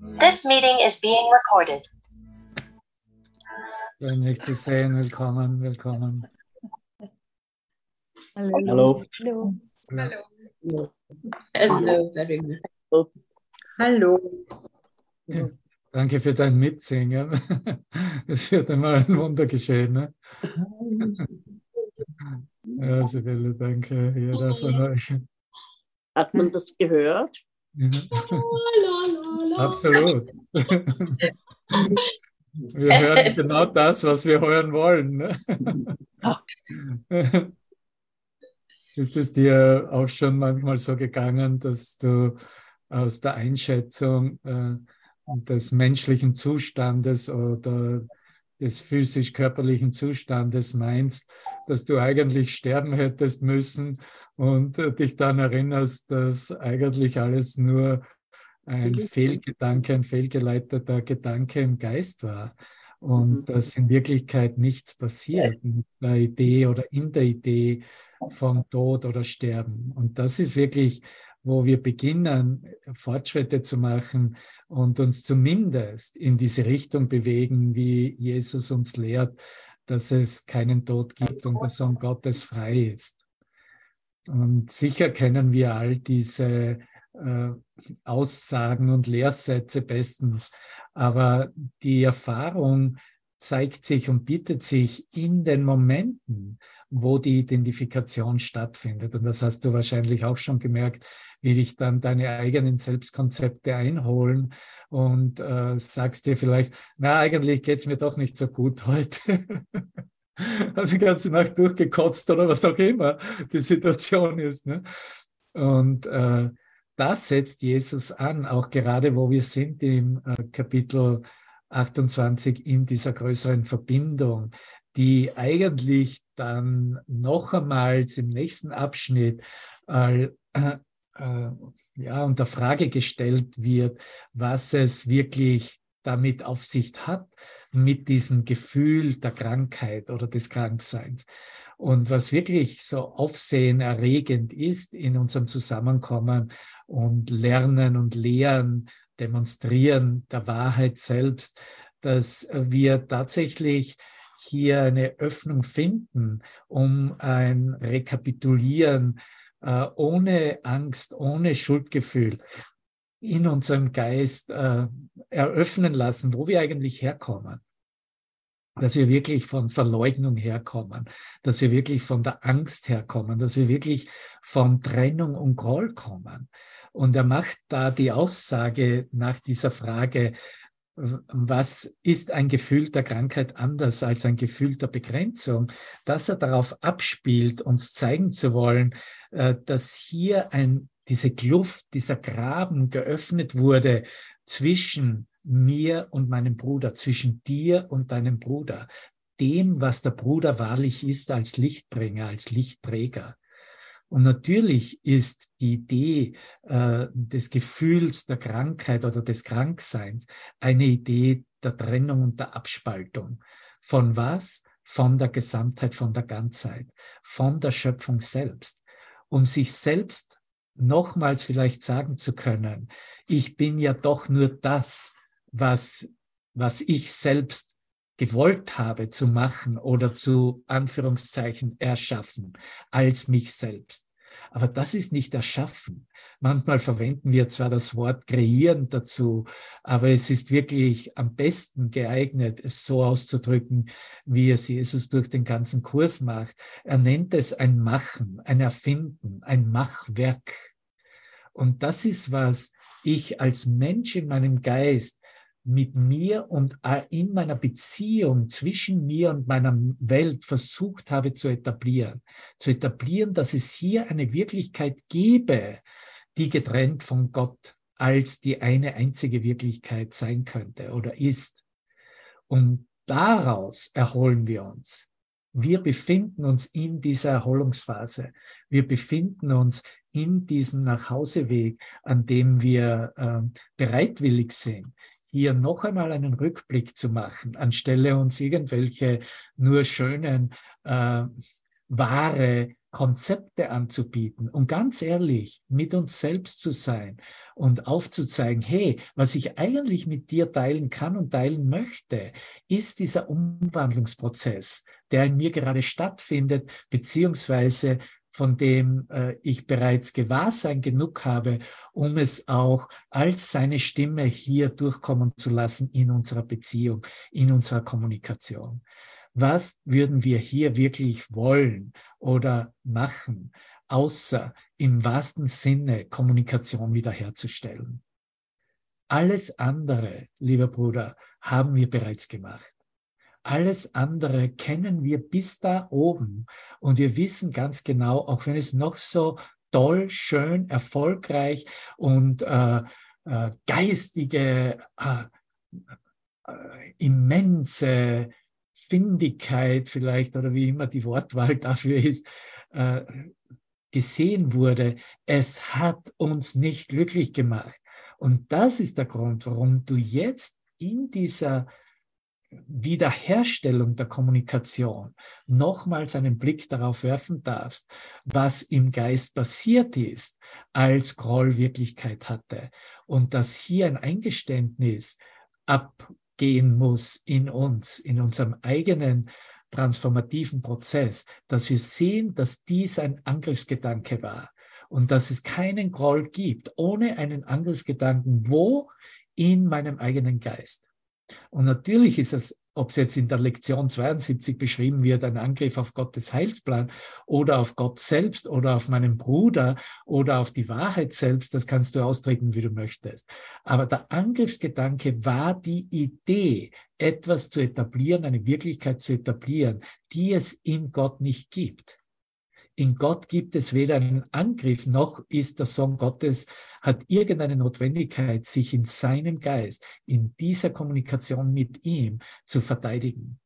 This meeting is being recorded. Schön, dich zu sehen. Willkommen, willkommen. Hallo. Hallo. Hello. Hello, very much. Hallo. Ja, danke für dein Mitsingen. Es wird einmal ein Wunder geschehen. Ne? Ja, Sibylle, danke. Jeder von euch. Hat man das gehört? Ja, absolut. Wir hören genau das, was wir hören wollen. Ne? Ist es dir auch schon manchmal so gegangen, dass du aus der Einschätzung äh, des menschlichen Zustandes oder des physisch-körperlichen Zustandes meinst, dass du eigentlich sterben hättest müssen und äh, dich dann erinnerst, dass eigentlich alles nur ein Fehlgedanke, ein fehlgeleiteter Gedanke im Geist war und dass in Wirklichkeit nichts passiert mit der Idee oder in der Idee vom Tod oder Sterben. Und das ist wirklich, wo wir beginnen, Fortschritte zu machen und uns zumindest in diese Richtung bewegen, wie Jesus uns lehrt, dass es keinen Tod gibt und der Sohn Gottes frei ist. Und sicher kennen wir all diese äh, Aussagen und Lehrsätze bestens, aber die Erfahrung zeigt sich und bietet sich in den Momenten, wo die Identifikation stattfindet. Und das hast du wahrscheinlich auch schon gemerkt, wie dich dann deine eigenen Selbstkonzepte einholen und äh, sagst dir vielleicht, na, eigentlich geht's mir doch nicht so gut heute. also die ganze Nacht durchgekotzt oder was auch immer die Situation ist. Ne? Und äh, das setzt Jesus an, auch gerade wo wir sind im äh, Kapitel 28 in dieser größeren Verbindung, die eigentlich dann noch einmal im nächsten Abschnitt äh, äh, ja, unter Frage gestellt wird, was es wirklich damit auf sich hat, mit diesem Gefühl der Krankheit oder des Krankseins. Und was wirklich so aufsehenerregend ist in unserem Zusammenkommen und Lernen und Lehren, Demonstrieren der Wahrheit selbst, dass wir tatsächlich hier eine Öffnung finden, um ein Rekapitulieren äh, ohne Angst, ohne Schuldgefühl in unserem Geist äh, eröffnen lassen, wo wir eigentlich herkommen dass wir wirklich von Verleugnung herkommen, dass wir wirklich von der Angst herkommen, dass wir wirklich von Trennung und Groll kommen. Und er macht da die Aussage nach dieser Frage, was ist ein Gefühl der Krankheit anders als ein Gefühl der Begrenzung, dass er darauf abspielt, uns zeigen zu wollen, äh, dass hier ein, diese Kluft, dieser Graben geöffnet wurde zwischen mir und meinem Bruder, zwischen dir und deinem Bruder, dem, was der Bruder wahrlich ist als Lichtbringer, als Lichtträger. Und natürlich ist die Idee äh, des Gefühls der Krankheit oder des Krankseins eine Idee der Trennung und der Abspaltung. Von was? Von der Gesamtheit, von der Ganzheit, von der Schöpfung selbst. Um sich selbst nochmals vielleicht sagen zu können, ich bin ja doch nur das, was, was ich selbst gewollt habe zu machen oder zu Anführungszeichen erschaffen als mich selbst. Aber das ist nicht erschaffen. Manchmal verwenden wir zwar das Wort kreieren dazu, aber es ist wirklich am besten geeignet, es so auszudrücken, wie es Jesus durch den ganzen Kurs macht. Er nennt es ein Machen, ein Erfinden, ein Machwerk. Und das ist, was ich als Mensch in meinem Geist mit mir und in meiner Beziehung zwischen mir und meiner Welt versucht habe zu etablieren. Zu etablieren, dass es hier eine Wirklichkeit gebe, die getrennt von Gott als die eine einzige Wirklichkeit sein könnte oder ist. Und daraus erholen wir uns. Wir befinden uns in dieser Erholungsphase. Wir befinden uns in diesem Nachhauseweg, an dem wir äh, bereitwillig sind, hier noch einmal einen Rückblick zu machen, anstelle uns irgendwelche nur schönen, äh, wahre Konzepte anzubieten und ganz ehrlich mit uns selbst zu sein und aufzuzeigen, hey, was ich eigentlich mit dir teilen kann und teilen möchte, ist dieser Umwandlungsprozess, der in mir gerade stattfindet, beziehungsweise von dem äh, ich bereits Gewahrsein genug habe, um es auch als seine Stimme hier durchkommen zu lassen in unserer Beziehung, in unserer Kommunikation was würden wir hier wirklich wollen oder machen, außer im wahrsten Sinne Kommunikation wiederherzustellen. Alles andere, lieber Bruder, haben wir bereits gemacht. Alles andere kennen wir bis da oben und wir wissen ganz genau, auch wenn es noch so toll, schön, erfolgreich und äh, äh, geistige, äh, äh immense Findigkeit vielleicht oder wie immer die Wortwahl dafür ist, äh, gesehen wurde. Es hat uns nicht glücklich gemacht. Und das ist der Grund, warum du jetzt in dieser Wiederherstellung der Kommunikation nochmals einen Blick darauf werfen darfst, was im Geist passiert ist, als Groll Wirklichkeit hatte. Und dass hier ein Eingeständnis ab gehen muss in uns, in unserem eigenen transformativen Prozess, dass wir sehen, dass dies ein Angriffsgedanke war und dass es keinen Groll gibt ohne einen Angriffsgedanken, wo in meinem eigenen Geist. Und natürlich ist es ob es jetzt in der Lektion 72 beschrieben wird, ein Angriff auf Gottes Heilsplan oder auf Gott selbst oder auf meinen Bruder oder auf die Wahrheit selbst, das kannst du austreten, wie du möchtest. Aber der Angriffsgedanke war die Idee, etwas zu etablieren, eine Wirklichkeit zu etablieren, die es in Gott nicht gibt. In Gott gibt es weder einen Angriff noch ist der Sohn Gottes hat irgendeine Notwendigkeit, sich in seinem Geist, in dieser Kommunikation mit ihm zu verteidigen.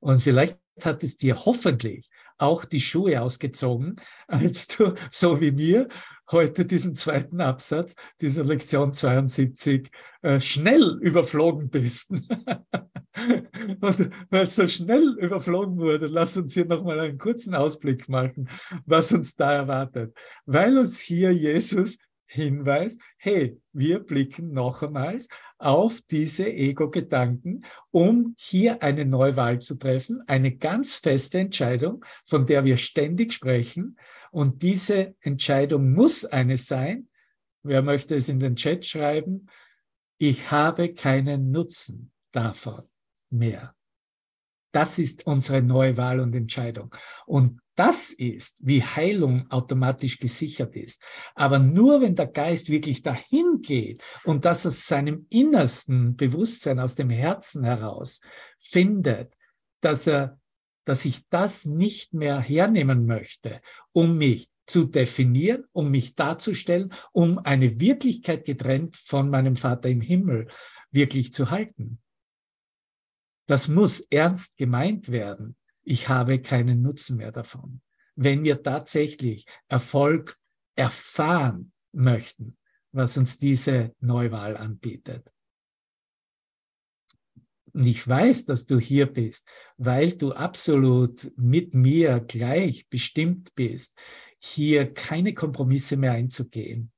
Und vielleicht hat es dir hoffentlich auch die Schuhe ausgezogen, als du, so wie mir, heute diesen zweiten Absatz dieser Lektion 72 äh, schnell überflogen bist. Und weil es so schnell überflogen wurde, lass uns hier nochmal einen kurzen Ausblick machen, was uns da erwartet. Weil uns hier Jesus hinweist, hey, wir blicken noch einmal auf diese Ego-Gedanken, um hier eine Neuwahl zu treffen, eine ganz feste Entscheidung, von der wir ständig sprechen. Und diese Entscheidung muss eine sein. Wer möchte es in den Chat schreiben? Ich habe keinen Nutzen davon mehr. Das ist unsere neue Wahl und Entscheidung. Und das ist, wie Heilung automatisch gesichert ist. Aber nur wenn der Geist wirklich dahin geht und das aus seinem innersten Bewusstsein, aus dem Herzen heraus findet, dass er, dass ich das nicht mehr hernehmen möchte, um mich zu definieren, um mich darzustellen, um eine Wirklichkeit getrennt von meinem Vater im Himmel wirklich zu halten. Das muss ernst gemeint werden. Ich habe keinen Nutzen mehr davon. Wenn wir tatsächlich Erfolg erfahren möchten, was uns diese Neuwahl anbietet. Und ich weiß, dass du hier bist, weil du absolut mit mir gleich bestimmt bist, hier keine Kompromisse mehr einzugehen,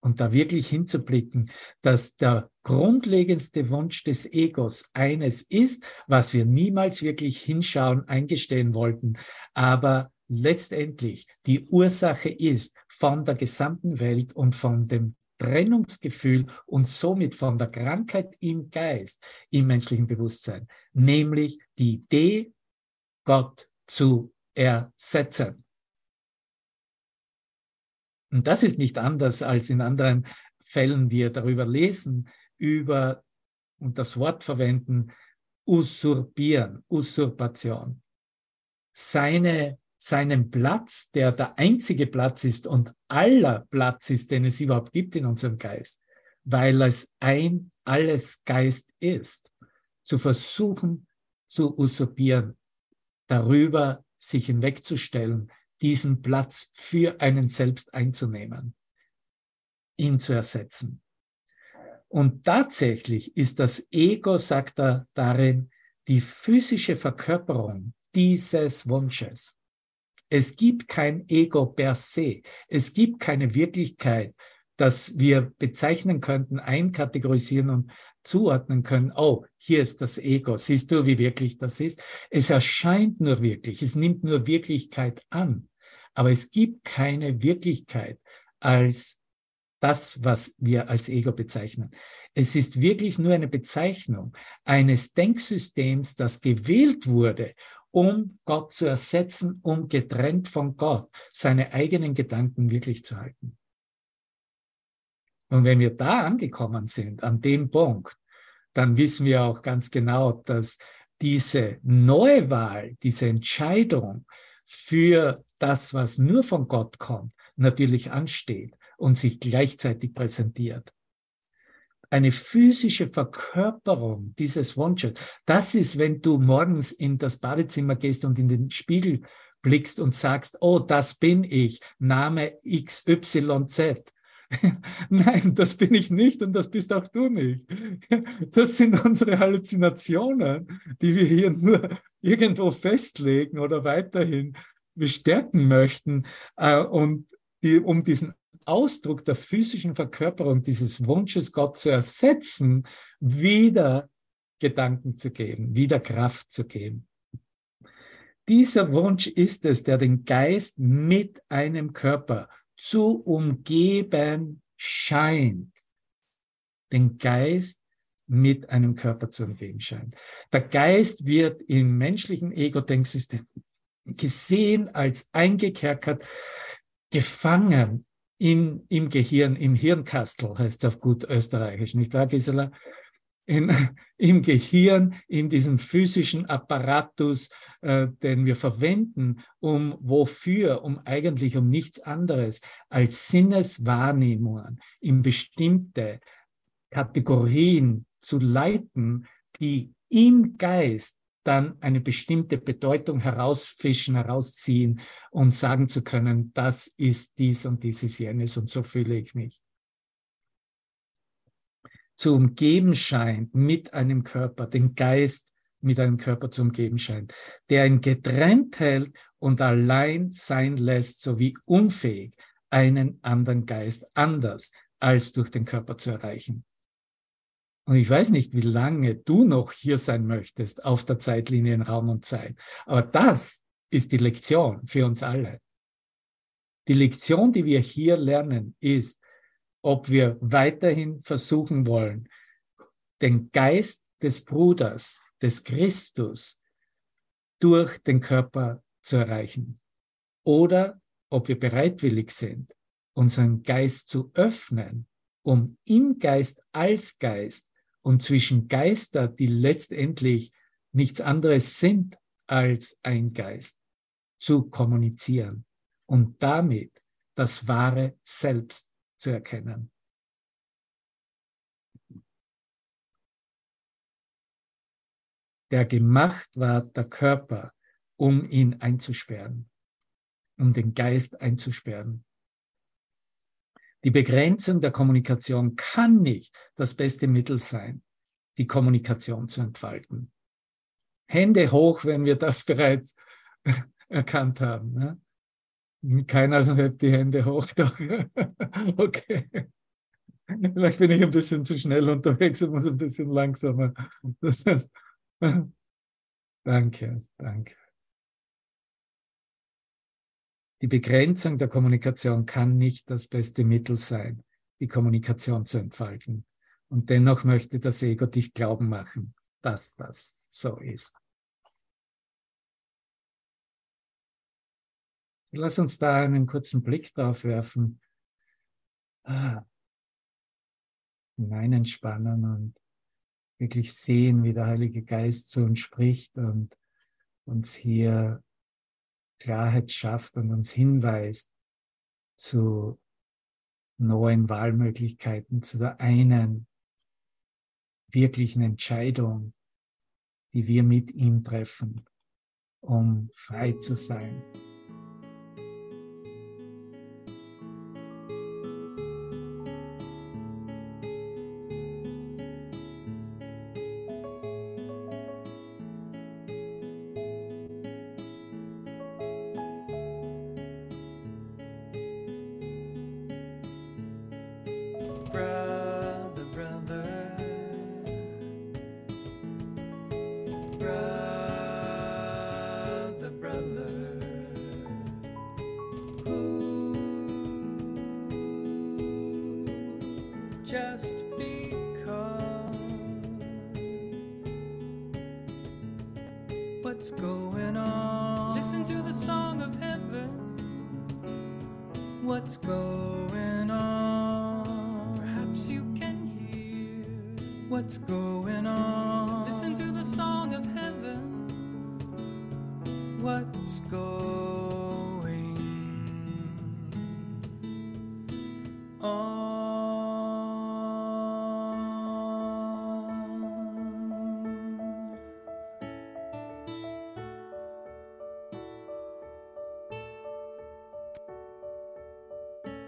und da wirklich hinzublicken, dass der grundlegendste Wunsch des Egos eines ist, was wir niemals wirklich hinschauen, eingestehen wollten, aber letztendlich die Ursache ist von der gesamten Welt und von dem Trennungsgefühl und somit von der Krankheit im Geist, im menschlichen Bewusstsein, nämlich die Idee, Gott zu ersetzen. Und das ist nicht anders als in anderen Fällen, wir darüber lesen, über und das Wort verwenden, usurpieren, Usurpation. Seine, seinen Platz, der der einzige Platz ist und aller Platz ist, den es überhaupt gibt in unserem Geist, weil es ein alles Geist ist, zu versuchen zu usurpieren, darüber sich hinwegzustellen, diesen Platz für einen selbst einzunehmen, ihn zu ersetzen. Und tatsächlich ist das Ego, sagt er darin, die physische Verkörperung dieses Wunsches. Es gibt kein Ego per se. Es gibt keine Wirklichkeit, dass wir bezeichnen könnten, einkategorisieren und zuordnen können, oh, hier ist das Ego, siehst du, wie wirklich das ist? Es erscheint nur wirklich, es nimmt nur Wirklichkeit an, aber es gibt keine Wirklichkeit als das, was wir als Ego bezeichnen. Es ist wirklich nur eine Bezeichnung eines Denksystems, das gewählt wurde, um Gott zu ersetzen, um getrennt von Gott seine eigenen Gedanken wirklich zu halten. Und wenn wir da angekommen sind, an dem Punkt, dann wissen wir auch ganz genau, dass diese Neuwahl, diese Entscheidung für das, was nur von Gott kommt, natürlich ansteht und sich gleichzeitig präsentiert. Eine physische Verkörperung dieses Wunsches, das ist, wenn du morgens in das Badezimmer gehst und in den Spiegel blickst und sagst, oh, das bin ich, Name XYZ. Nein, das bin ich nicht und das bist auch du nicht. Das sind unsere Halluzinationen, die wir hier nur irgendwo festlegen oder weiterhin bestärken möchten, äh, und die, um diesen Ausdruck der physischen Verkörperung dieses Wunsches, Gott zu ersetzen, wieder Gedanken zu geben, wieder Kraft zu geben. Dieser Wunsch ist es, der den Geist mit einem Körper zu umgeben scheint. Den Geist mit einem Körper zu umgeben scheint. Der Geist wird im menschlichen Ego-Denksystem gesehen als eingekerkert, gefangen in, im Gehirn, im Hirnkastel, heißt es auf gut österreichisch, nicht wahr, Gisela? In, im Gehirn, in diesem physischen Apparatus, äh, den wir verwenden, um wofür? Um eigentlich um nichts anderes als Sinneswahrnehmungen in bestimmte Kategorien zu leiten, die im Geist dann eine bestimmte Bedeutung herausfischen, herausziehen und sagen zu können, das ist dies und dies ist jenes und so fühle ich mich zu umgeben scheint mit einem Körper, den Geist mit einem Körper zu umgeben scheint, der ihn getrennt hält und allein sein lässt, sowie unfähig, einen anderen Geist anders als durch den Körper zu erreichen. Und ich weiß nicht, wie lange du noch hier sein möchtest auf der Zeitlinie in Raum und Zeit, aber das ist die Lektion für uns alle. Die Lektion, die wir hier lernen, ist, ob wir weiterhin versuchen wollen, den Geist des Bruders, des Christus, durch den Körper zu erreichen. Oder ob wir bereitwillig sind, unseren Geist zu öffnen, um im Geist als Geist und zwischen Geister, die letztendlich nichts anderes sind als ein Geist, zu kommunizieren und damit das wahre Selbst zu erkennen. Der gemacht war der Körper, um ihn einzusperren, um den Geist einzusperren. Die Begrenzung der Kommunikation kann nicht das beste Mittel sein, die Kommunikation zu entfalten. Hände hoch, wenn wir das bereits erkannt haben. Ne? Keiner hebt die Hände hoch. Okay. Vielleicht bin ich ein bisschen zu schnell unterwegs und muss ein bisschen langsamer. Das heißt, danke, danke. Die Begrenzung der Kommunikation kann nicht das beste Mittel sein, die Kommunikation zu entfalten. Und dennoch möchte das Ego dich glauben machen, dass das so ist. Lass uns da einen kurzen Blick drauf werfen. Ah, hineinspannen und wirklich sehen, wie der Heilige Geist zu uns spricht und uns hier Klarheit schafft und uns hinweist zu neuen Wahlmöglichkeiten, zu der einen wirklichen Entscheidung, die wir mit ihm treffen, um frei zu sein. What's going on. Listen to the song of heaven. What's going on?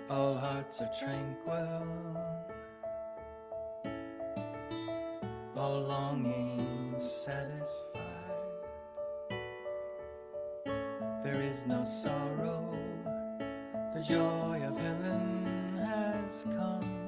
All hearts are tranquil, is no sorrow, the joy of heaven has come.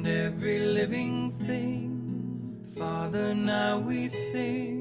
And every living thing. Father, now we sing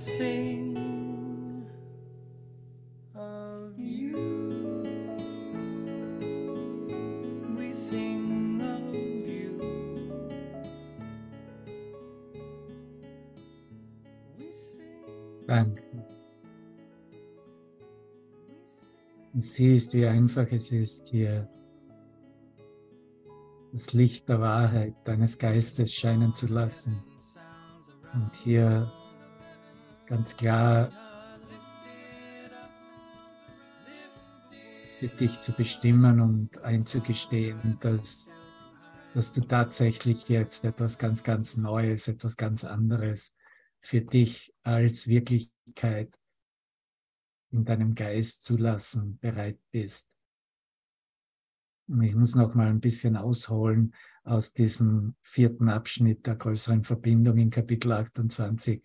sing of you. We sing of you. We sing. Danke. Siehst, wie einfach es ist, hier das Licht der Wahrheit deines Geistes scheinen zu lassen und hier ganz klar für dich zu bestimmen und einzugestehen, dass, dass du tatsächlich jetzt etwas ganz, ganz Neues, etwas ganz anderes für dich als Wirklichkeit in deinem Geist zulassen bereit bist. Und ich muss noch mal ein bisschen ausholen aus diesem vierten Abschnitt der größeren Verbindung in Kapitel 28,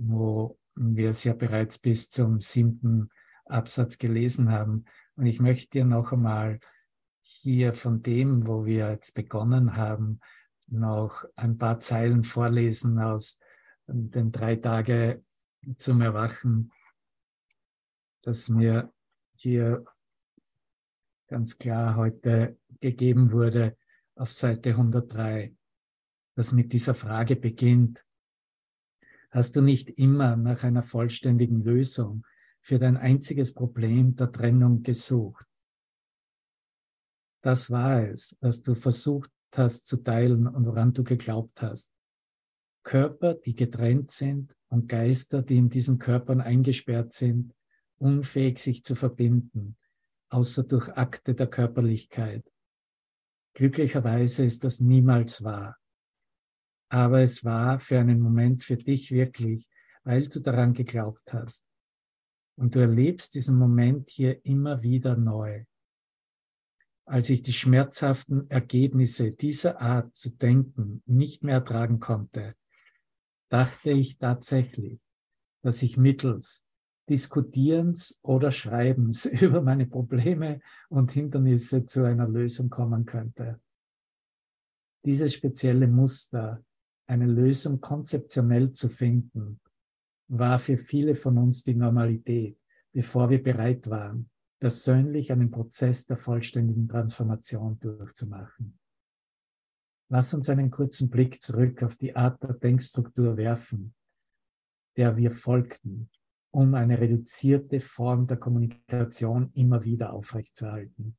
wo wir es ja bereits bis zum siebten Absatz gelesen haben. Und ich möchte dir noch einmal hier von dem, wo wir jetzt begonnen haben, noch ein paar Zeilen vorlesen aus den drei Tage zum Erwachen, das mir hier ganz klar heute gegeben wurde auf Seite 103, das mit dieser Frage beginnt. Hast du nicht immer nach einer vollständigen Lösung für dein einziges Problem der Trennung gesucht? Das war es, was du versucht hast zu teilen und woran du geglaubt hast. Körper, die getrennt sind und Geister, die in diesen Körpern eingesperrt sind, unfähig sich zu verbinden, außer durch Akte der Körperlichkeit. Glücklicherweise ist das niemals wahr. Aber es war für einen Moment für dich wirklich, weil du daran geglaubt hast. Und du erlebst diesen Moment hier immer wieder neu. Als ich die schmerzhaften Ergebnisse dieser Art zu denken nicht mehr ertragen konnte, dachte ich tatsächlich, dass ich mittels Diskutierens oder Schreibens über meine Probleme und Hindernisse zu einer Lösung kommen könnte. Dieses spezielle Muster, eine Lösung konzeptionell zu finden, war für viele von uns die Normalität, bevor wir bereit waren, persönlich einen Prozess der vollständigen Transformation durchzumachen. Lass uns einen kurzen Blick zurück auf die Art der Denkstruktur werfen, der wir folgten, um eine reduzierte Form der Kommunikation immer wieder aufrechtzuerhalten.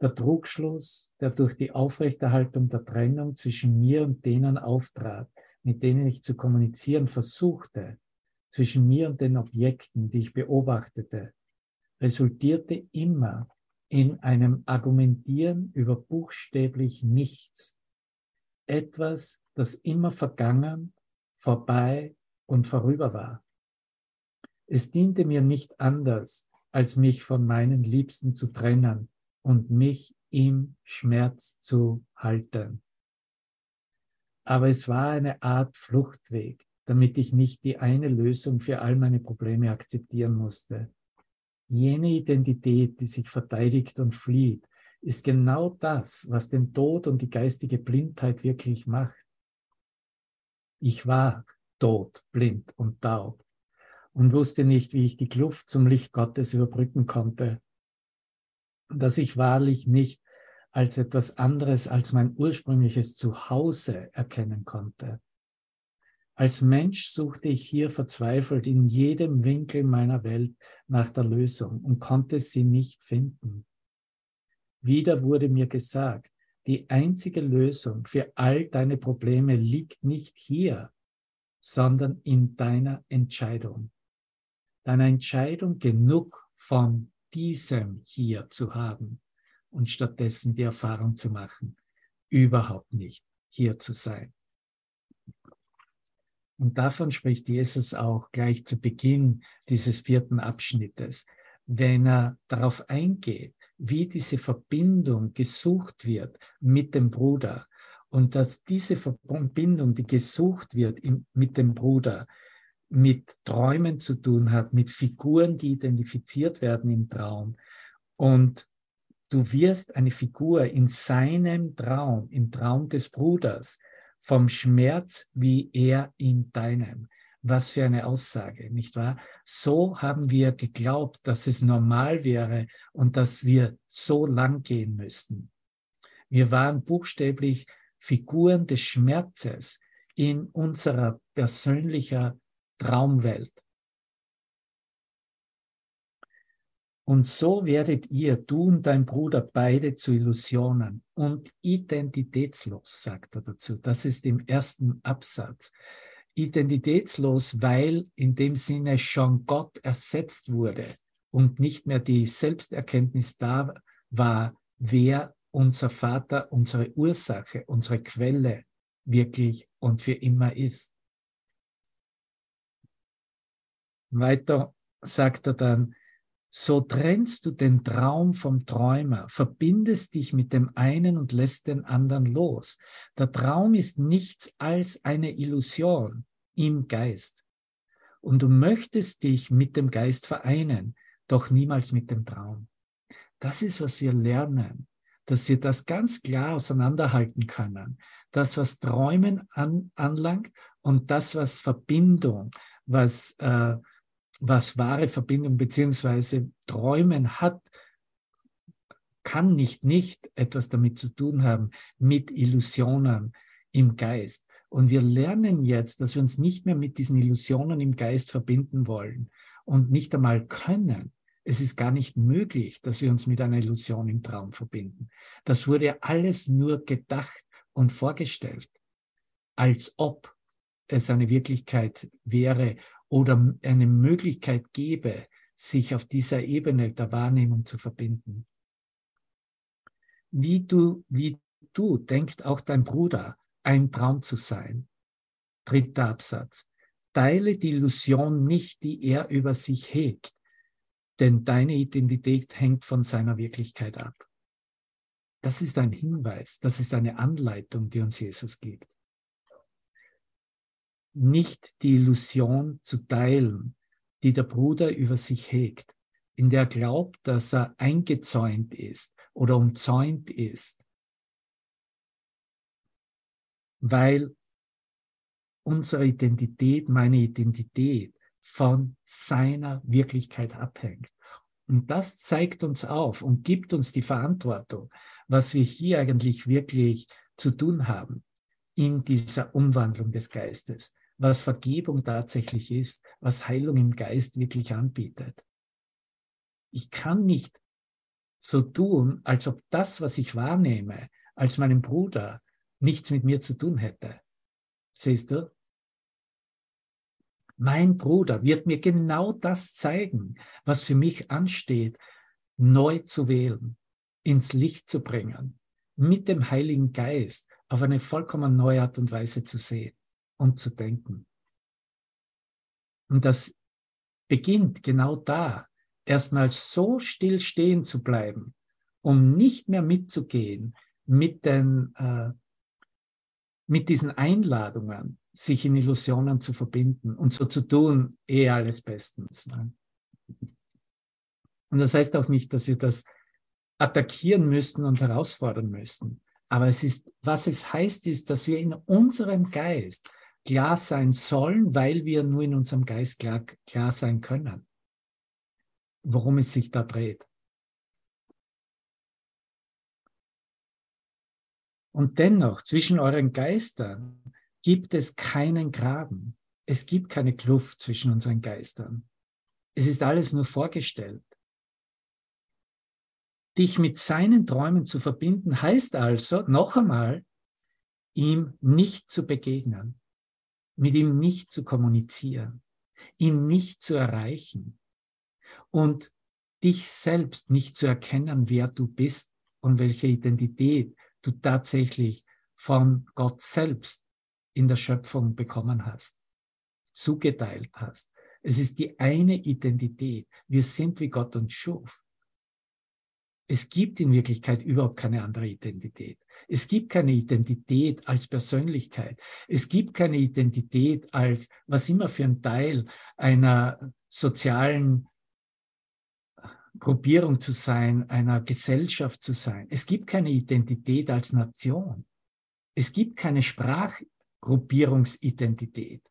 Der Trugschluss, der durch die Aufrechterhaltung der Trennung zwischen mir und denen auftrat, mit denen ich zu kommunizieren versuchte, zwischen mir und den Objekten, die ich beobachtete, resultierte immer in einem Argumentieren über buchstäblich nichts. Etwas, das immer vergangen, vorbei und vorüber war. Es diente mir nicht anders, als mich von meinen Liebsten zu trennen und mich im Schmerz zu halten. Aber es war eine Art Fluchtweg, damit ich nicht die eine Lösung für all meine Probleme akzeptieren musste. Jene Identität, die sich verteidigt und flieht, ist genau das, was den Tod und die geistige Blindheit wirklich macht. Ich war tot, blind und taub und wusste nicht, wie ich die Kluft zum Licht Gottes überbrücken konnte. Dass ich wahrlich nicht als etwas anderes als mein ursprüngliches Zuhause erkennen konnte. Als Mensch suchte ich hier verzweifelt in jedem Winkel meiner Welt nach der Lösung und konnte sie nicht finden. Wieder wurde mir gesagt, die einzige Lösung für all deine Probleme liegt nicht hier, sondern in deiner Entscheidung deine Entscheidung, genug von diesem hier zu haben und stattdessen die Erfahrung zu machen, überhaupt nicht hier zu sein. Und davon spricht Jesus auch gleich zu Beginn dieses vierten Abschnittes, wenn er darauf eingeht, wie diese Verbindung gesucht wird mit dem Bruder und dass diese Verbindung, die gesucht wird mit dem Bruder, mit Träumen zu tun hat, mit Figuren, die identifiziert werden im Traum. Und du wirst eine Figur in seinem Traum, im Traum des Bruders, vom Schmerz wie er in deinem. Was für eine Aussage, nicht wahr? So haben wir geglaubt, dass es normal wäre und dass wir so lang gehen müssten. Wir waren buchstäblich Figuren des Schmerzes in unserer persönlicher Traumwelt. Und so werdet ihr, du und dein Bruder, beide zu Illusionen und identitätslos, sagt er dazu. Das ist im ersten Absatz. Identitätslos, weil in dem Sinne schon Gott ersetzt wurde und nicht mehr die Selbsterkenntnis da war, wer unser Vater, unsere Ursache, unsere Quelle wirklich und für immer ist. Weiter sagt er dann, so trennst du den Traum vom Träumer, verbindest dich mit dem einen und lässt den anderen los. Der Traum ist nichts als eine Illusion im Geist. Und du möchtest dich mit dem Geist vereinen, doch niemals mit dem Traum. Das ist, was wir lernen, dass wir das ganz klar auseinanderhalten können. Das, was Träumen an, anlangt und das, was Verbindung, was äh, was wahre Verbindung beziehungsweise Träumen hat, kann nicht nicht etwas damit zu tun haben, mit Illusionen im Geist. Und wir lernen jetzt, dass wir uns nicht mehr mit diesen Illusionen im Geist verbinden wollen und nicht einmal können. Es ist gar nicht möglich, dass wir uns mit einer Illusion im Traum verbinden. Das wurde alles nur gedacht und vorgestellt, als ob es eine Wirklichkeit wäre oder eine Möglichkeit gäbe, sich auf dieser Ebene der Wahrnehmung zu verbinden. Wie du, wie du denkt auch dein Bruder, ein Traum zu sein. Dritter Absatz. Teile die Illusion nicht, die er über sich hegt, denn deine Identität hängt von seiner Wirklichkeit ab. Das ist ein Hinweis, das ist eine Anleitung, die uns Jesus gibt. Nicht die Illusion zu teilen, die der Bruder über sich hegt, in der er glaubt, dass er eingezäunt ist oder umzäunt ist, weil unsere Identität, meine Identität von seiner Wirklichkeit abhängt. Und das zeigt uns auf und gibt uns die Verantwortung, was wir hier eigentlich wirklich zu tun haben in dieser Umwandlung des Geistes, was Vergebung tatsächlich ist, was Heilung im Geist wirklich anbietet. Ich kann nicht so tun, als ob das, was ich wahrnehme, als meinen Bruder, nichts mit mir zu tun hätte. Siehst du? Mein Bruder wird mir genau das zeigen, was für mich ansteht, neu zu wählen, ins Licht zu bringen, mit dem Heiligen Geist auf eine vollkommen neue Art und Weise zu sehen und zu denken. Und das beginnt genau da, erstmal so still stehen zu bleiben, um nicht mehr mitzugehen mit den äh, mit diesen Einladungen, sich in Illusionen zu verbinden und so zu tun, eh alles bestens. Ne? Und das heißt auch nicht, dass wir das attackieren müssten und herausfordern müssten. Aber es ist, was es heißt, ist, dass wir in unserem Geist klar sein sollen, weil wir nur in unserem Geist klar, klar sein können, worum es sich da dreht. Und dennoch, zwischen euren Geistern gibt es keinen Graben. Es gibt keine Kluft zwischen unseren Geistern. Es ist alles nur vorgestellt. Dich mit seinen Träumen zu verbinden, heißt also, noch einmal, ihm nicht zu begegnen, mit ihm nicht zu kommunizieren, ihn nicht zu erreichen und dich selbst nicht zu erkennen, wer du bist und welche Identität du tatsächlich von Gott selbst in der Schöpfung bekommen hast, zugeteilt hast. Es ist die eine Identität. Wir sind wie Gott uns schuf. Es gibt in Wirklichkeit überhaupt keine andere Identität. Es gibt keine Identität als Persönlichkeit. Es gibt keine Identität als was immer für ein Teil einer sozialen Gruppierung zu sein, einer Gesellschaft zu sein. Es gibt keine Identität als Nation. Es gibt keine Sprachgruppierungsidentität.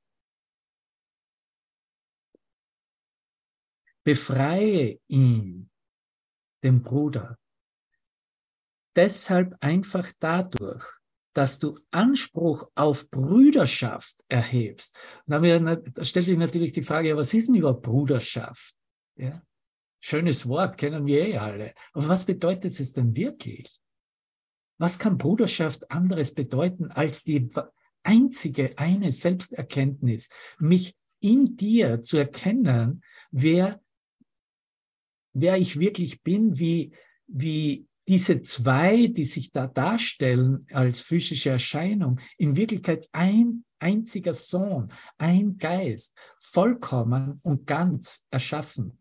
Befreie ihn, den Bruder, deshalb einfach dadurch, dass du Anspruch auf Brüderschaft erhebst. Da, stellt sich natürlich die Frage, was ist denn überhaupt Bruderschaft? Ja? Schönes Wort, kennen wir eh alle. Aber was bedeutet es denn wirklich? Was kann Bruderschaft anderes bedeuten als die einzige eine Selbsterkenntnis, mich in dir zu erkennen, wer, wer ich wirklich bin, wie, wie diese zwei, die sich da darstellen als physische Erscheinung, in Wirklichkeit ein einziger Sohn, ein Geist, vollkommen und ganz erschaffen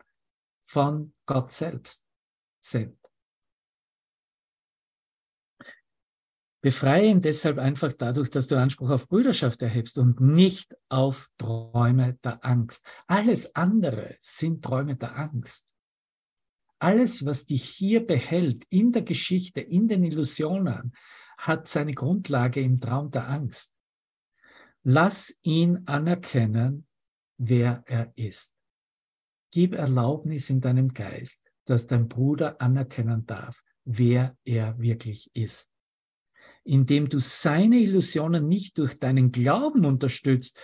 von Gott selbst sind. Befreie ihn deshalb einfach dadurch, dass du Anspruch auf Brüderschaft erhebst und nicht auf Träume der Angst. Alles andere sind Träume der Angst. Alles, was dich hier behält in der Geschichte, in den Illusionen, hat seine Grundlage im Traum der Angst. Lass ihn anerkennen, wer er ist. Gib Erlaubnis in deinem Geist, dass dein Bruder anerkennen darf, wer er wirklich ist. Indem du seine Illusionen nicht durch deinen Glauben unterstützt,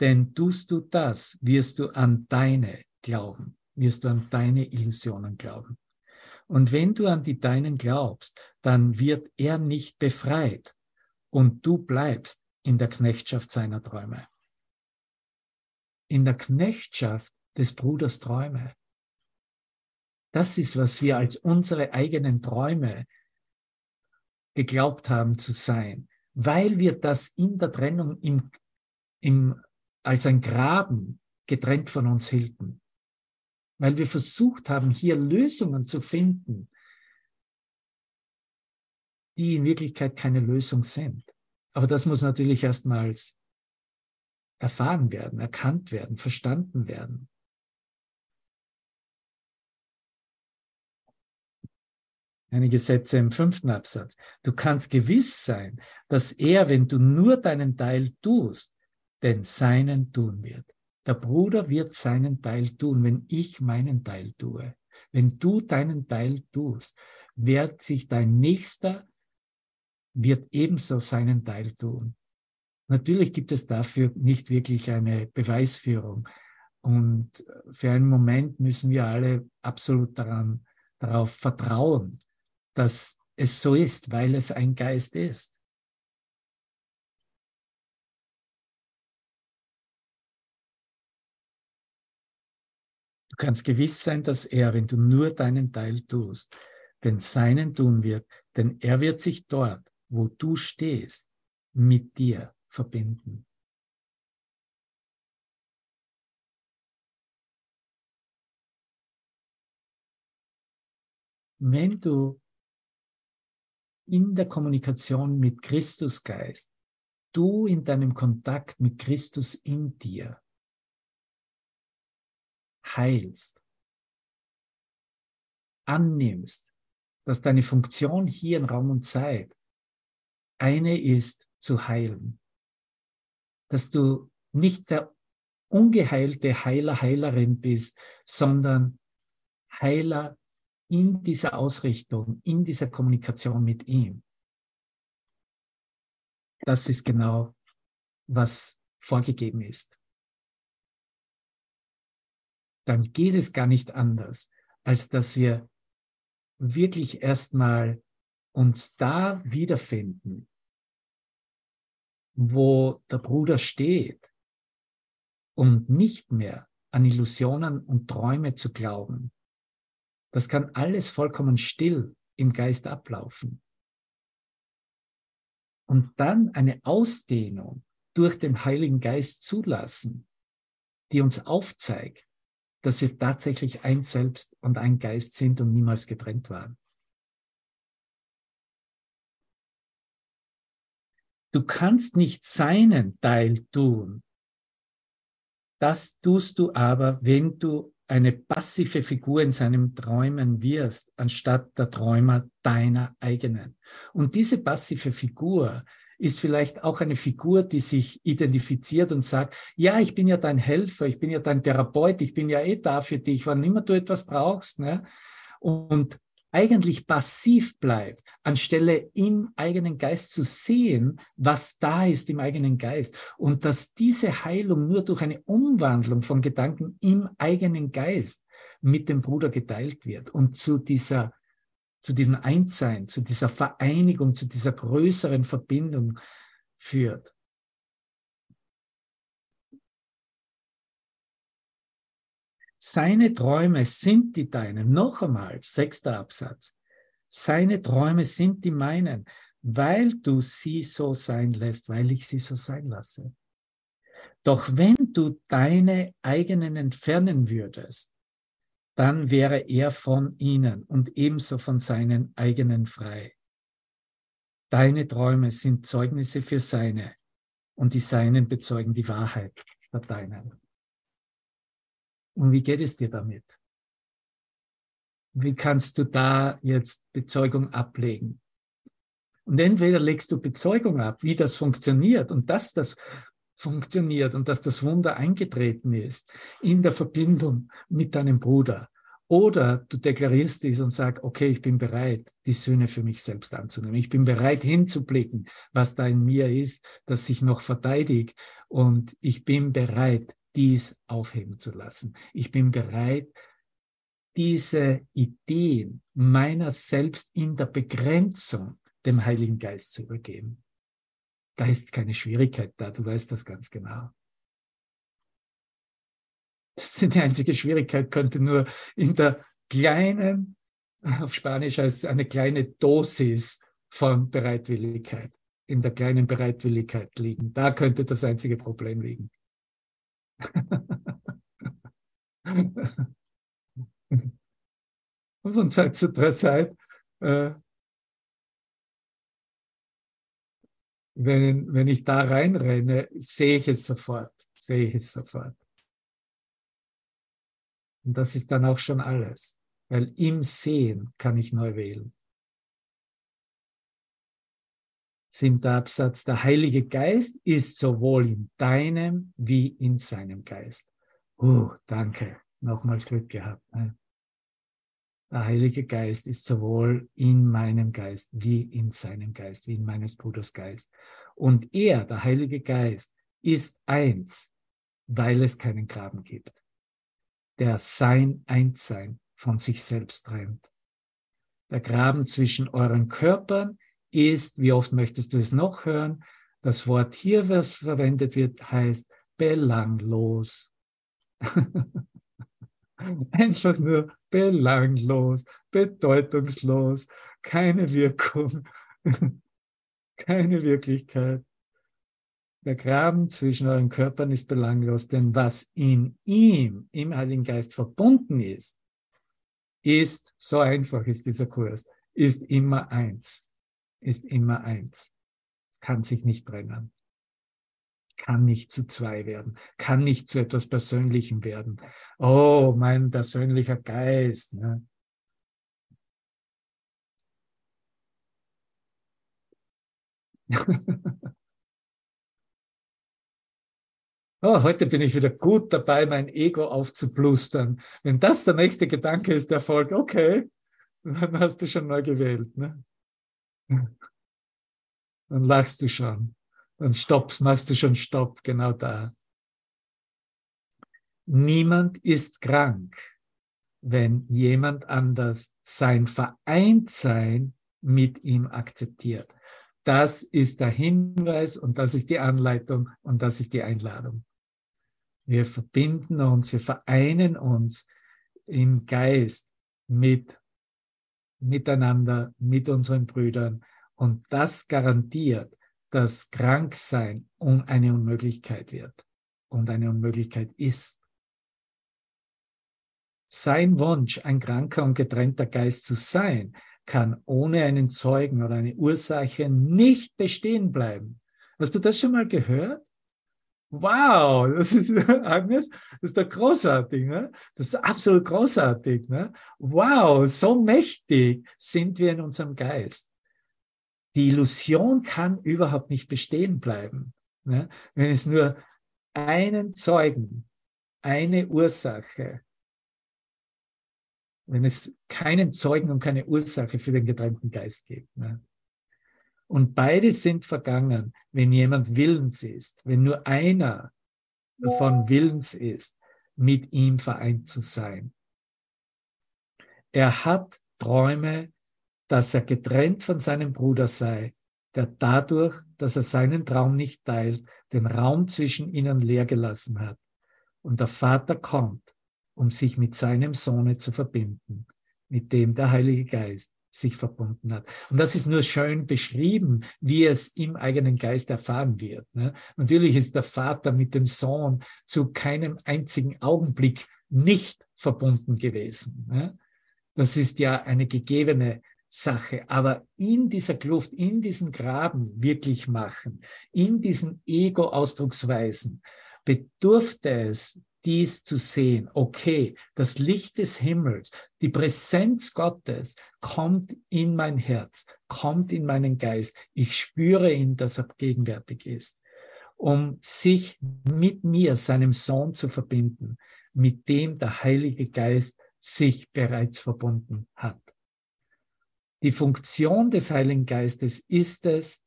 denn tust du das, wirst du an deine Glauben, wirst du an deine Illusionen glauben. Und wenn du an die deinen glaubst, dann wird er nicht befreit und du bleibst in der Knechtschaft seiner Träume. In der Knechtschaft des Bruders Träume. Das ist, was wir als unsere eigenen Träume geglaubt haben zu sein, weil wir das in der Trennung im, im, als ein Graben getrennt von uns hielten. Weil wir versucht haben, hier Lösungen zu finden, die in Wirklichkeit keine Lösung sind. Aber das muss natürlich erstmals erfahren werden, erkannt werden, verstanden werden. einige Sätze im fünften Absatz. Du kannst gewiss sein, dass er, wenn du nur deinen Teil tust, den seinen tun wird. Der Bruder wird seinen Teil tun, wenn ich meinen Teil tue. Wenn du deinen Teil tust, wird sich dein Nächster, wird ebenso seinen Teil tun. Natürlich gibt es dafür nicht wirklich eine Beweisführung. Und für einen Moment müssen wir alle absolut daran, darauf vertrauen, dass es so ist, weil es ein Geist ist. Kannst gewiss sein, dass er, wenn du nur deinen Teil tust, den seinen tun wird, denn er wird sich dort, wo du stehst, mit dir verbinden. Wenn du in der Kommunikation mit Christusgeist, du in deinem Kontakt mit Christus in dir heilst, annimmst, dass deine Funktion hier in Raum und Zeit eine ist, zu heilen. Dass du nicht der ungeheilte Heiler, Heilerin bist, sondern Heiler in dieser Ausrichtung, in dieser Kommunikation mit ihm. Das ist genau, was vorgegeben ist. Dann geht es gar nicht anders, als dass wir wirklich erstmal uns da wiederfinden, wo der Bruder steht und nicht mehr an Illusionen und Träume zu glauben, das kann alles vollkommen still im Geist ablaufen. Und dann eine Ausdehnung durch den Heiligen Geist zulassen, die uns aufzeigt, dass wir tatsächlich ein Selbst und ein Geist sind und niemals getrennt waren. Du kannst nicht seinen Teil tun. Das tust du aber, wenn du eine passive Figur in seinem Träumen wirst, anstatt der Träumer deiner eigenen. Und diese passive Figur ist vielleicht auch eine Figur, die sich identifiziert und sagt, ja, ich bin ja dein Helfer, ich bin ja dein Therapeut, ich bin ja eh da für dich, wann immer du etwas brauchst. Ne? Und eigentlich passiv bleibt, anstelle im eigenen Geist zu sehen, was da ist im eigenen Geist. Und dass diese Heilung nur durch eine Umwandlung von Gedanken im eigenen Geist mit dem Bruder geteilt wird und zu dieser, zu diesem Einssein, zu dieser Vereinigung, zu dieser größeren Verbindung führt. Seine Träume sind die deinen. Noch einmal, sechster Absatz. Seine Träume sind die meinen, weil du sie so sein lässt, weil ich sie so sein lasse. Doch wenn du deine eigenen entfernen würdest, dann wäre er von ihnen und ebenso von seinen eigenen frei. Deine Träume sind Zeugnisse für seine und die seinen bezeugen die Wahrheit der deinen. Und wie geht es dir damit? Wie kannst du da jetzt Bezeugung ablegen? Und entweder legst du Bezeugung ab, wie das funktioniert und dass das funktioniert und dass das Wunder eingetreten ist in der Verbindung mit deinem Bruder. Oder du deklarierst dies und sagst, okay, ich bin bereit, die Söhne für mich selbst anzunehmen. Ich bin bereit hinzublicken, was da in mir ist, das sich noch verteidigt. Und ich bin bereit, dies aufheben zu lassen. Ich bin bereit, diese Ideen meiner selbst in der Begrenzung dem Heiligen Geist zu übergeben. Da ist keine Schwierigkeit da, du weißt das ganz genau. Das ist die einzige Schwierigkeit, könnte nur in der kleinen, auf Spanisch heißt es eine kleine Dosis von Bereitwilligkeit, in der kleinen Bereitwilligkeit liegen. Da könnte das einzige Problem liegen. Und von Zeit zu Zeit, äh, wenn, wenn ich da reinrenne, sehe ich es sofort, sehe ich es sofort. Und das ist dann auch schon alles, weil im Sehen kann ich neu wählen. Siebter Absatz, der Heilige Geist ist sowohl in deinem wie in seinem Geist. Uh, danke, nochmals Glück gehabt. Ne? Der Heilige Geist ist sowohl in meinem Geist wie in seinem Geist, wie in meines Bruders Geist. Und er, der Heilige Geist, ist eins, weil es keinen Graben gibt, der sein Einssein von sich selbst trennt. Der Graben zwischen euren Körpern ist, wie oft möchtest du es noch hören, das Wort hier, was verwendet wird, heißt belanglos. Einfach nur belanglos, bedeutungslos, keine Wirkung, keine Wirklichkeit. Der Graben zwischen euren Körpern ist belanglos, denn was in ihm, im Heiligen Geist verbunden ist, ist, so einfach ist dieser Kurs, ist immer eins, ist immer eins, kann sich nicht trennen kann nicht zu zwei werden, kann nicht zu etwas Persönlichem werden. Oh, mein persönlicher Geist. Ne? oh, heute bin ich wieder gut dabei, mein Ego aufzuplustern. Wenn das der nächste Gedanke ist, der folgt, okay, dann hast du schon neu gewählt. Ne? Dann lachst du schon. Dann stoppst, machst du schon Stopp, genau da. Niemand ist krank, wenn jemand anders sein Vereintsein mit ihm akzeptiert. Das ist der Hinweis und das ist die Anleitung und das ist die Einladung. Wir verbinden uns, wir vereinen uns im Geist mit miteinander, mit unseren Brüdern und das garantiert, dass Kranksein eine Unmöglichkeit wird und eine Unmöglichkeit ist. Sein Wunsch, ein kranker und getrennter Geist zu sein, kann ohne einen Zeugen oder eine Ursache nicht bestehen bleiben. Hast du das schon mal gehört? Wow, das ist, Agnes, das ist doch großartig, ne? Das ist absolut großartig, ne? Wow, so mächtig sind wir in unserem Geist die Illusion kann überhaupt nicht bestehen bleiben. Ne? Wenn es nur einen Zeugen, eine Ursache, wenn es keinen Zeugen und keine Ursache für den getrennten Geist gibt. Ne? Und beide sind vergangen, wenn jemand willens ist, wenn nur einer davon willens ist, mit ihm vereint zu sein. Er hat Träume dass er getrennt von seinem Bruder sei, der dadurch, dass er seinen Traum nicht teilt, den Raum zwischen ihnen leer gelassen hat. Und der Vater kommt, um sich mit seinem Sohne zu verbinden, mit dem der Heilige Geist sich verbunden hat. Und das ist nur schön beschrieben, wie es im eigenen Geist erfahren wird. Ne? Natürlich ist der Vater mit dem Sohn zu keinem einzigen Augenblick nicht verbunden gewesen. Ne? Das ist ja eine gegebene Sache, aber in dieser Kluft, in diesem Graben wirklich machen, in diesen Ego-Ausdrucksweisen, bedurfte es, dies zu sehen. Okay, das Licht des Himmels, die Präsenz Gottes kommt in mein Herz, kommt in meinen Geist. Ich spüre ihn, dass er gegenwärtig ist, um sich mit mir, seinem Sohn, zu verbinden, mit dem der Heilige Geist sich bereits verbunden hat. Die Funktion des Heiligen Geistes ist es,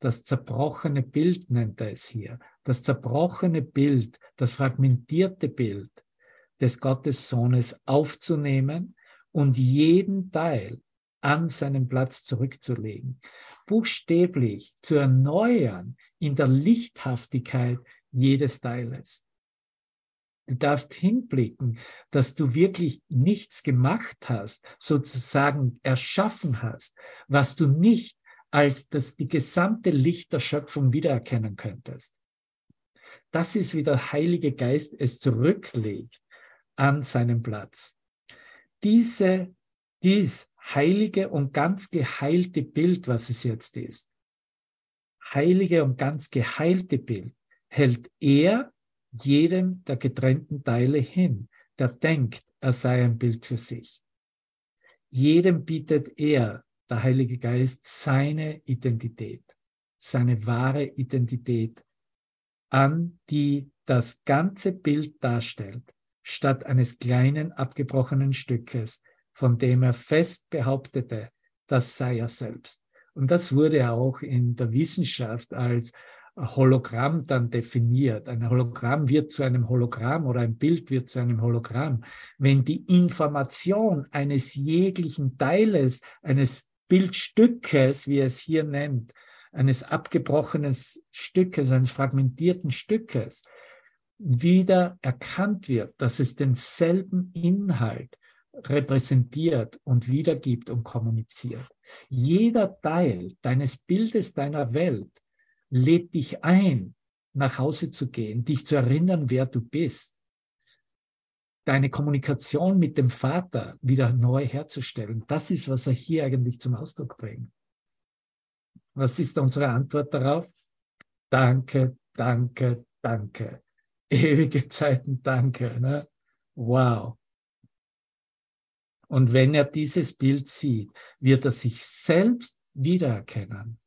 das zerbrochene Bild nennt er es hier, das zerbrochene Bild, das fragmentierte Bild, des Gottessohnes aufzunehmen und jeden Teil an seinen Platz zurückzulegen, buchstäblich zu erneuern in der Lichthaftigkeit jedes Teiles. Du darfst hinblicken, dass du wirklich nichts gemacht hast, sozusagen erschaffen hast, was du nicht als das, die gesamte Licht der Schöpfung wiedererkennen könntest. Das ist, wie der Heilige Geist es zurücklegt an seinen Platz. Diese, dies heilige und ganz geheilte Bild, was es jetzt ist, heilige und ganz geheilte Bild, hält er jedem der getrennten Teile hin, der denkt, er sei ein Bild für sich. Jedem bietet er, der Heilige Geist, seine Identität, seine wahre Identität an, die das ganze Bild darstellt, statt eines kleinen abgebrochenen Stückes, von dem er fest behauptete, das sei er selbst. Und das wurde auch in der Wissenschaft als Hologramm dann definiert. Ein Hologramm wird zu einem Hologramm oder ein Bild wird zu einem Hologramm, wenn die Information eines jeglichen Teiles, eines Bildstückes, wie es hier nennt, eines abgebrochenen Stückes, eines fragmentierten Stückes, wieder erkannt wird, dass es denselben Inhalt repräsentiert und wiedergibt und kommuniziert. Jeder Teil deines Bildes deiner Welt lädt dich ein, nach Hause zu gehen, dich zu erinnern, wer du bist, deine Kommunikation mit dem Vater wieder neu herzustellen. Das ist, was er hier eigentlich zum Ausdruck bringt. Was ist unsere Antwort darauf? Danke, danke, danke. Ewige Zeiten, danke. Ne? Wow. Und wenn er dieses Bild sieht, wird er sich selbst wiedererkennen.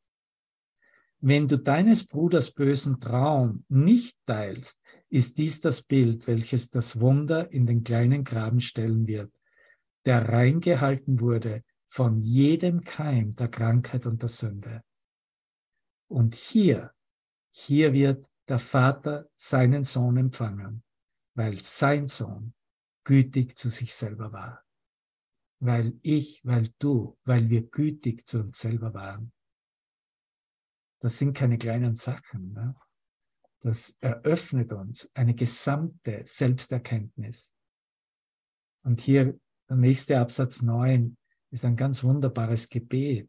Wenn du deines Bruders bösen Traum nicht teilst, ist dies das Bild, welches das Wunder in den kleinen Graben stellen wird, der reingehalten wurde von jedem Keim der Krankheit und der Sünde. Und hier, hier wird der Vater seinen Sohn empfangen, weil sein Sohn gütig zu sich selber war. Weil ich, weil du, weil wir gütig zu uns selber waren. Das sind keine kleinen Sachen. Ne? Das eröffnet uns eine gesamte Selbsterkenntnis. Und hier der nächste Absatz 9 ist ein ganz wunderbares Gebet.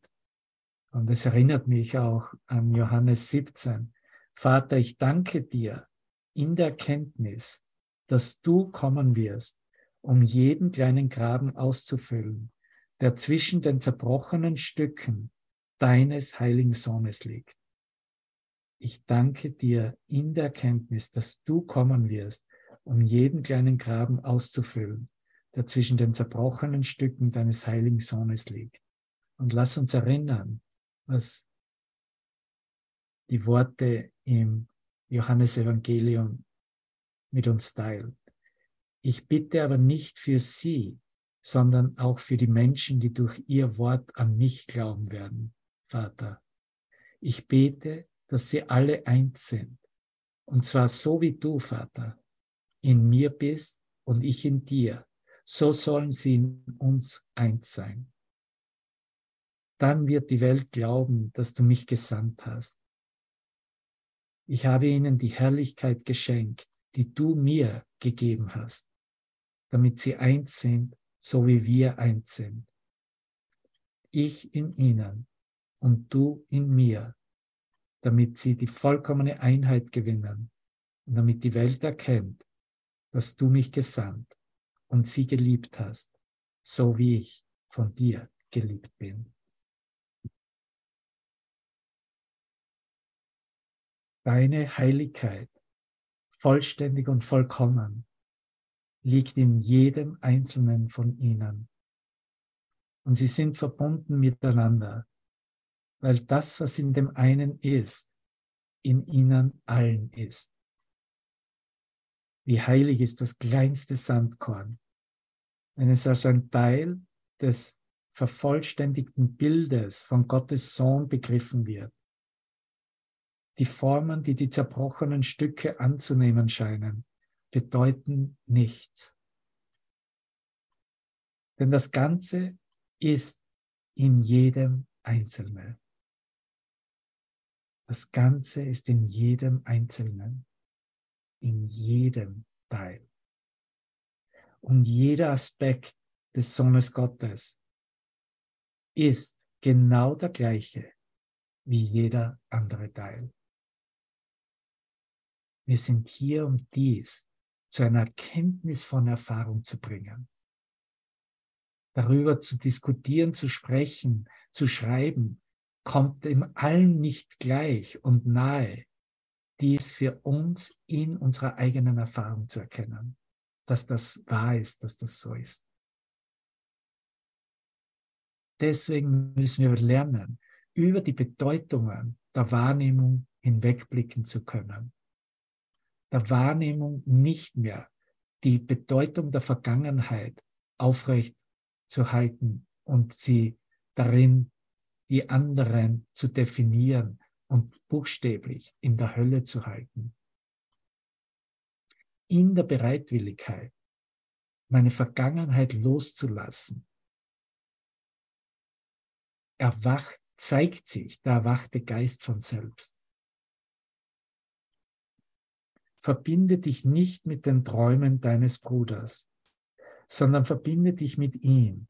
Und es erinnert mich auch an Johannes 17. Vater, ich danke dir in der Kenntnis, dass du kommen wirst, um jeden kleinen Graben auszufüllen, der zwischen den zerbrochenen Stücken deines heiligen Sohnes liegt. Ich danke dir in der Kenntnis, dass du kommen wirst, um jeden kleinen Graben auszufüllen, der zwischen den zerbrochenen Stücken deines heiligen Sohnes liegt. Und lass uns erinnern, was die Worte im Johannesevangelium mit uns teilen. Ich bitte aber nicht für sie, sondern auch für die Menschen, die durch ihr Wort an mich glauben werden, Vater. Ich bete, dass sie alle eins sind. Und zwar so wie du, Vater, in mir bist und ich in dir. So sollen sie in uns eins sein. Dann wird die Welt glauben, dass du mich gesandt hast. Ich habe ihnen die Herrlichkeit geschenkt, die du mir gegeben hast, damit sie eins sind, so wie wir eins sind. Ich in ihnen und du in mir, damit sie die vollkommene Einheit gewinnen und damit die Welt erkennt, dass du mich gesandt und sie geliebt hast, so wie ich von dir geliebt bin. Deine Heiligkeit, vollständig und vollkommen, liegt in jedem einzelnen von ihnen. Und sie sind verbunden miteinander weil das, was in dem einen ist, in ihnen allen ist. Wie heilig ist das kleinste Sandkorn, wenn es als ein Teil des vervollständigten Bildes von Gottes Sohn begriffen wird. Die Formen, die die zerbrochenen Stücke anzunehmen scheinen, bedeuten nichts, Denn das Ganze ist in jedem Einzelnen. Das Ganze ist in jedem Einzelnen, in jedem Teil. Und jeder Aspekt des Sohnes Gottes ist genau der gleiche wie jeder andere Teil. Wir sind hier, um dies zu einer Erkenntnis von Erfahrung zu bringen. Darüber zu diskutieren, zu sprechen, zu schreiben, kommt dem allen nicht gleich und nahe, dies für uns in unserer eigenen Erfahrung zu erkennen, dass das wahr ist, dass das so ist. Deswegen müssen wir lernen, über die Bedeutungen der Wahrnehmung hinwegblicken zu können. Der Wahrnehmung nicht mehr die Bedeutung der Vergangenheit aufrecht zu halten und sie darin die anderen zu definieren und buchstäblich in der Hölle zu halten. In der Bereitwilligkeit, meine Vergangenheit loszulassen, erwacht, zeigt sich der erwachte Geist von selbst. Verbinde dich nicht mit den Träumen deines Bruders, sondern verbinde dich mit ihm.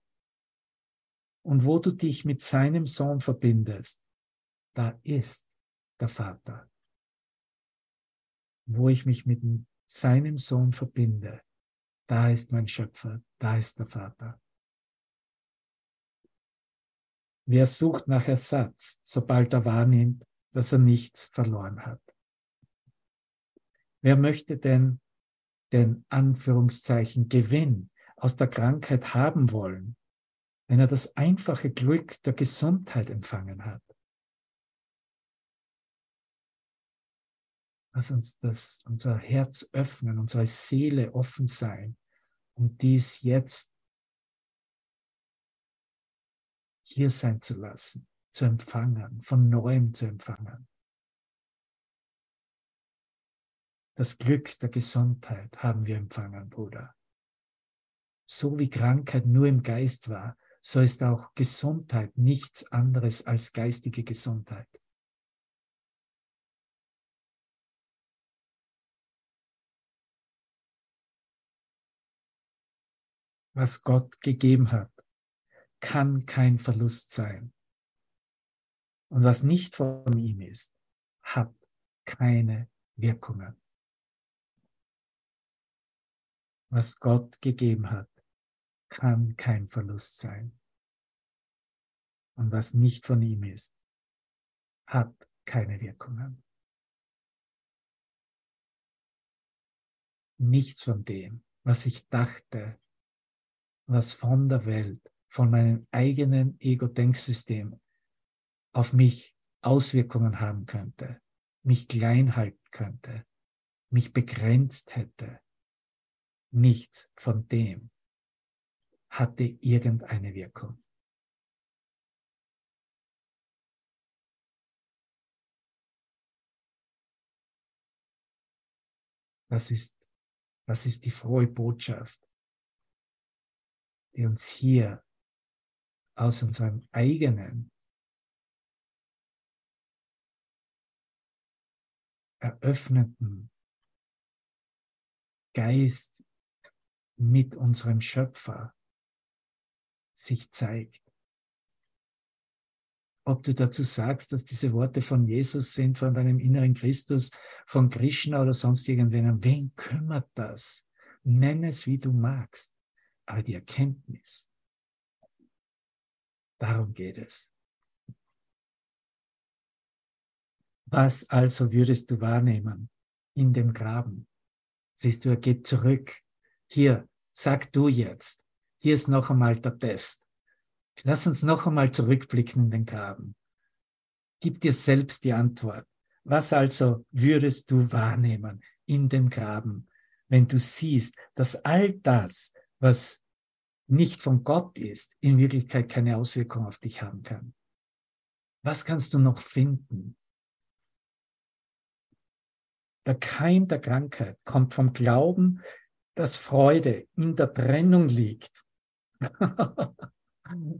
Und wo du dich mit seinem Sohn verbindest, da ist der Vater. Wo ich mich mit seinem Sohn verbinde, da ist mein Schöpfer, da ist der Vater. Wer sucht nach Ersatz, sobald er wahrnimmt, dass er nichts verloren hat? Wer möchte denn den Anführungszeichen Gewinn aus der Krankheit haben wollen, wenn er das einfache Glück der Gesundheit empfangen hat? Lass uns das, unser Herz öffnen, unsere Seele offen sein, um dies jetzt hier sein zu lassen, zu empfangen, von neuem zu empfangen. Das Glück der Gesundheit haben wir empfangen, Bruder. So wie Krankheit nur im Geist war, so ist auch Gesundheit nichts anderes als geistige Gesundheit. Was Gott gegeben hat, kann kein Verlust sein. Und was nicht von ihm ist, hat keine Wirkungen. Was Gott gegeben hat, kann kein Verlust sein. Und was nicht von ihm ist, hat keine Wirkungen. Nichts von dem, was ich dachte, was von der Welt von meinem eigenen Ego-Denksystem auf mich Auswirkungen haben könnte, mich klein halten könnte, mich begrenzt hätte. Nichts von dem hatte irgendeine Wirkung. Das ist, das ist die frohe Botschaft, die uns hier aus unserem eigenen eröffneten Geist mit unserem Schöpfer sich zeigt. Ob du dazu sagst, dass diese Worte von Jesus sind, von deinem inneren Christus, von Krishna oder sonst irgendwen, wen kümmert das? Nenn es, wie du magst. Aber die Erkenntnis, Darum geht es. Was also würdest du wahrnehmen in dem Graben? Siehst du, er geht zurück. Hier, sag du jetzt. Hier ist noch einmal der Test. Lass uns noch einmal zurückblicken in den Graben. Gib dir selbst die Antwort. Was also würdest du wahrnehmen in dem Graben, wenn du siehst, dass all das, was nicht von Gott ist, in Wirklichkeit keine Auswirkung auf dich haben kann. Was kannst du noch finden? Der Keim der Krankheit kommt vom Glauben, dass Freude in der Trennung liegt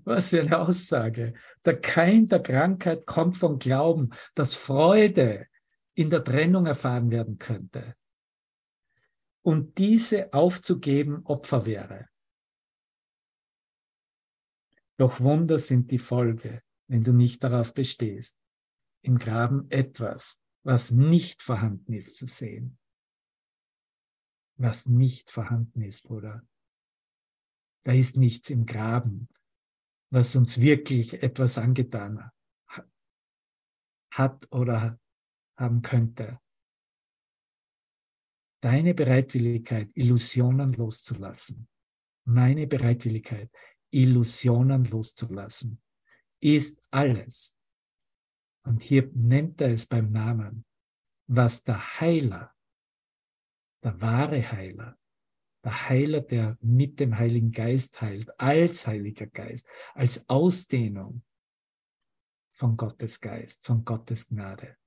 Was für eine Aussage. Der Keim der Krankheit kommt vom Glauben, dass Freude in der Trennung erfahren werden könnte. Und diese aufzugeben Opfer wäre. Doch Wunder sind die Folge, wenn du nicht darauf bestehst, im Graben etwas, was nicht vorhanden ist, zu sehen. Was nicht vorhanden ist, Bruder. Da ist nichts im Graben, was uns wirklich etwas angetan hat oder haben könnte. Deine Bereitwilligkeit, Illusionen loszulassen, meine Bereitwilligkeit, Illusionen loszulassen, ist alles. Und hier nennt er es beim Namen, was der Heiler, der wahre Heiler, der Heiler, der mit dem Heiligen Geist heilt, als Heiliger Geist, als Ausdehnung von Gottes Geist, von Gottes Gnade.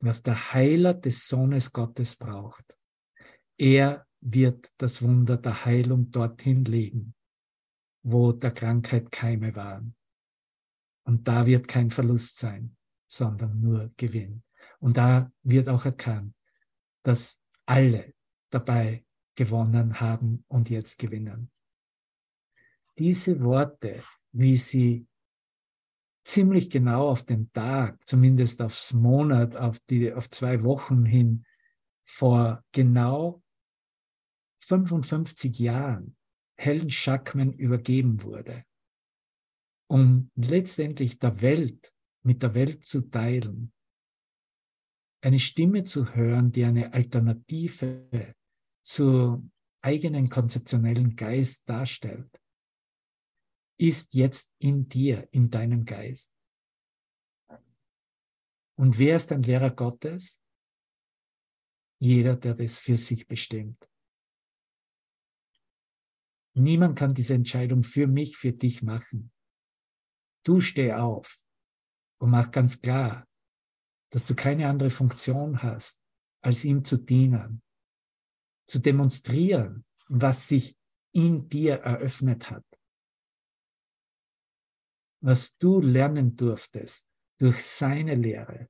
Was der Heiler des Sohnes Gottes braucht. Er wird das Wunder der Heilung dorthin legen, wo der Krankheit Keime waren. Und da wird kein Verlust sein, sondern nur Gewinn. Und da wird auch erkannt, dass alle dabei gewonnen haben und jetzt gewinnen. Diese Worte, wie sie ziemlich genau auf den Tag, zumindest aufs Monat, auf, die, auf zwei Wochen hin, vor genau 55 Jahren Helen Schackman übergeben wurde, um letztendlich der Welt, mit der Welt zu teilen, eine Stimme zu hören, die eine Alternative zu eigenen konzeptionellen Geist darstellt, ist jetzt in dir, in deinem Geist. Und wer ist ein Lehrer Gottes? Jeder, der das für sich bestimmt. Niemand kann diese Entscheidung für mich, für dich machen. Du steh auf und mach ganz klar, dass du keine andere Funktion hast, als ihm zu dienen zu demonstrieren, was sich in dir eröffnet hat. Was du lernen durftest durch seine Lehre.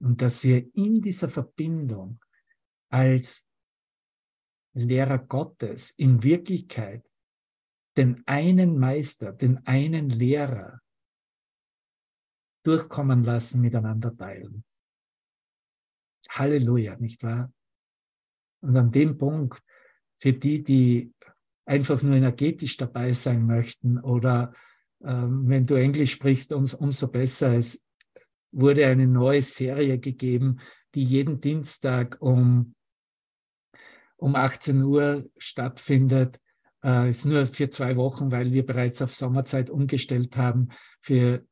Und dass wir in dieser Verbindung als Lehrer Gottes in Wirklichkeit den einen Meister, den einen Lehrer durchkommen lassen, miteinander teilen. Halleluja, nicht wahr? Und an dem Punkt, für die, die einfach nur energetisch dabei sein möchten oder ähm, wenn du Englisch sprichst, uns, umso besser. Es wurde eine neue Serie gegeben, die jeden Dienstag um, um 18 Uhr stattfindet. Äh, ist nur für zwei Wochen, weil wir bereits auf Sommerzeit umgestellt haben. Für,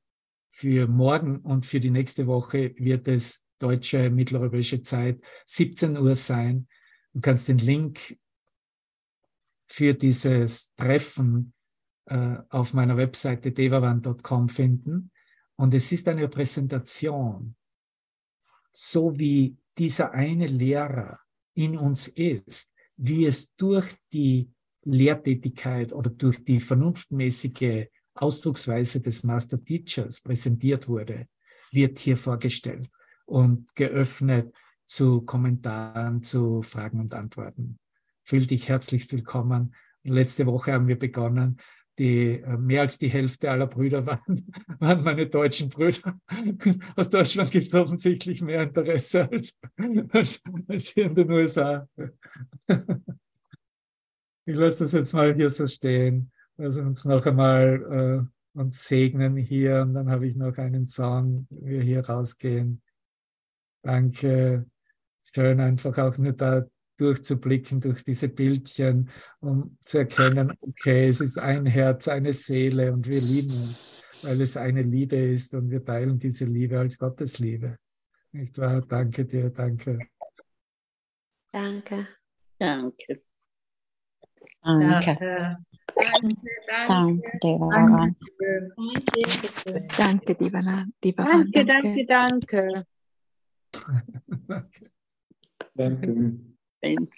für morgen und für die nächste Woche wird es deutsche mitteleuropäische Zeit 17 Uhr sein. Du kannst den Link für dieses Treffen äh, auf meiner Webseite devavan.com finden. Und es ist eine Präsentation, so wie dieser eine Lehrer in uns ist, wie es durch die Lehrtätigkeit oder durch die vernunftmäßige Ausdrucksweise des Master Teachers präsentiert wurde, wird hier vorgestellt und geöffnet zu Kommentaren, zu Fragen und Antworten. Fühl dich herzlichst willkommen. Letzte Woche haben wir begonnen. Die, äh, mehr als die Hälfte aller Brüder waren, waren meine deutschen Brüder. Aus Deutschland gibt es offensichtlich mehr Interesse als, als, als hier in den USA. Ich lasse das jetzt mal hier so stehen. Also uns noch einmal äh, uns segnen hier und dann habe ich noch einen Song, wir hier rausgehen. Danke. Schön einfach auch nur da durchzublicken durch diese Bildchen, um zu erkennen, okay, es ist ein Herz, eine Seele und wir lieben uns, weil es eine Liebe ist und wir teilen diese Liebe als Gottes Liebe. Nicht wahr? Danke dir, danke. Danke. Danke. Danke. Danke. Danke, Devaran. Danke, danke, danke. danke. Danke. Danke.